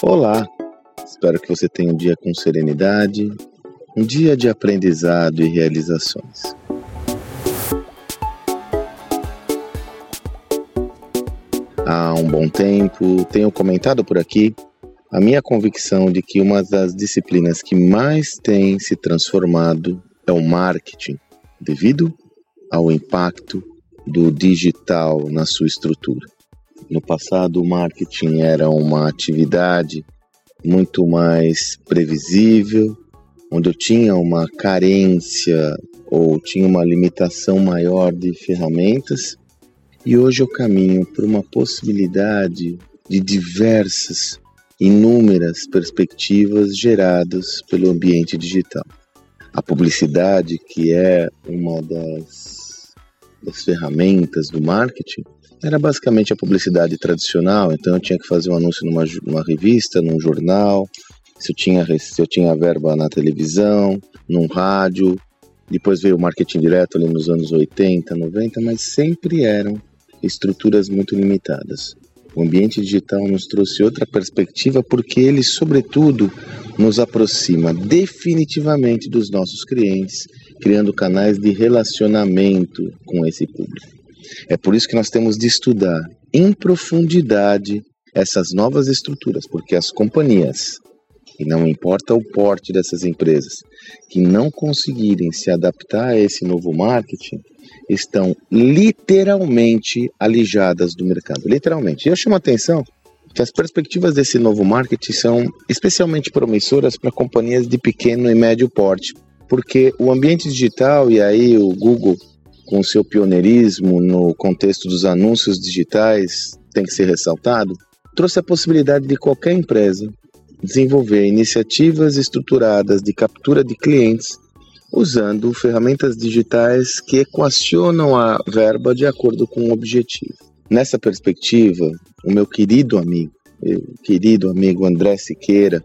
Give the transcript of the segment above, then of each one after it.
Olá, espero que você tenha um dia com serenidade, um dia de aprendizado e realizações. Há um bom tempo, tenho comentado por aqui a minha convicção de que uma das disciplinas que mais tem se transformado é o marketing, devido ao impacto do digital na sua estrutura. No passado, o marketing era uma atividade muito mais previsível, onde eu tinha uma carência ou tinha uma limitação maior de ferramentas, e hoje eu caminho por uma possibilidade de diversas, inúmeras perspectivas geradas pelo ambiente digital. A publicidade, que é uma das, das ferramentas do marketing, era basicamente a publicidade tradicional, então eu tinha que fazer um anúncio numa, numa revista, num jornal, se eu, tinha, se eu tinha verba na televisão, num rádio, depois veio o marketing direto ali nos anos 80, 90, mas sempre eram estruturas muito limitadas. O ambiente digital nos trouxe outra perspectiva porque ele, sobretudo, nos aproxima definitivamente dos nossos clientes, criando canais de relacionamento com esse público. É por isso que nós temos de estudar em profundidade essas novas estruturas, porque as companhias, e não importa o porte dessas empresas, que não conseguirem se adaptar a esse novo marketing, estão literalmente alijadas do mercado. Literalmente. E eu chamo a atenção que as perspectivas desse novo marketing são especialmente promissoras para companhias de pequeno e médio porte, porque o ambiente digital, e aí o Google com seu pioneirismo no contexto dos anúncios digitais, tem que ser ressaltado, trouxe a possibilidade de qualquer empresa desenvolver iniciativas estruturadas de captura de clientes usando ferramentas digitais que equacionam a verba de acordo com o objetivo. Nessa perspectiva, o meu querido amigo, meu querido amigo André Siqueira,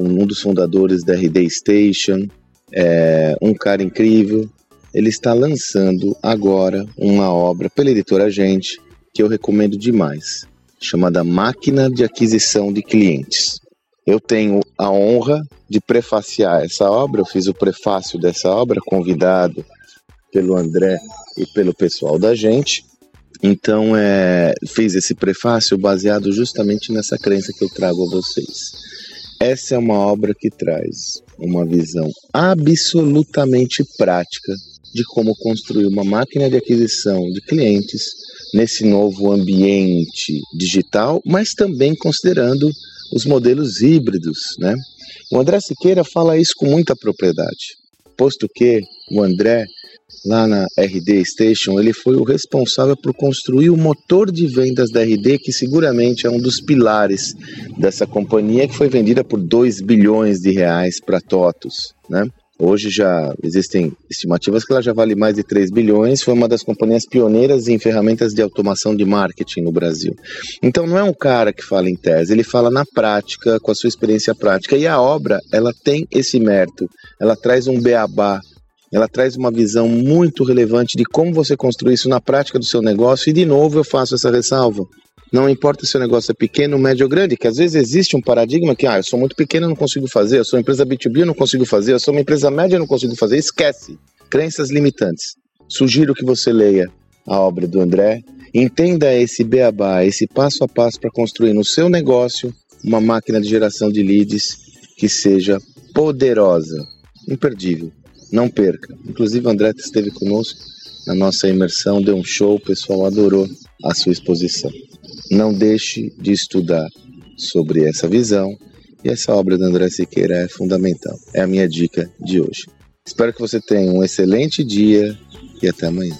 um dos fundadores da RD Station, é um cara incrível, ele está lançando agora uma obra pela editora Gente que eu recomendo demais, chamada Máquina de Aquisição de Clientes. Eu tenho a honra de prefaciar essa obra, eu fiz o prefácio dessa obra, convidado pelo André e pelo pessoal da gente. Então, é, fiz esse prefácio baseado justamente nessa crença que eu trago a vocês. Essa é uma obra que traz uma visão absolutamente prática de como construir uma máquina de aquisição de clientes nesse novo ambiente digital, mas também considerando os modelos híbridos, né? O André Siqueira fala isso com muita propriedade, posto que o André lá na RD Station, ele foi o responsável por construir o motor de vendas da RD, que seguramente é um dos pilares dessa companhia, que foi vendida por 2 bilhões de reais para TOTUS, né? Hoje já existem estimativas que ela já vale mais de 3 bilhões, foi uma das companhias pioneiras em ferramentas de automação de marketing no Brasil. Então não é um cara que fala em tese, ele fala na prática, com a sua experiência prática. E a obra, ela tem esse mérito, ela traz um beabá, ela traz uma visão muito relevante de como você construir isso na prática do seu negócio. E de novo eu faço essa ressalva. Não importa se o negócio é pequeno, médio ou grande, que às vezes existe um paradigma que, ah, eu sou muito pequeno, não consigo fazer, eu sou uma empresa B2B, eu não consigo fazer, eu sou uma empresa média, não consigo fazer. Esquece. Crenças limitantes. Sugiro que você leia a obra do André, entenda esse beabá, esse passo a passo para construir no seu negócio uma máquina de geração de leads que seja poderosa, imperdível. Não perca. Inclusive, o André esteve conosco na nossa imersão, deu um show, o pessoal adorou a sua exposição. Não deixe de estudar sobre essa visão e essa obra do André Siqueira é fundamental. É a minha dica de hoje. Espero que você tenha um excelente dia e até amanhã.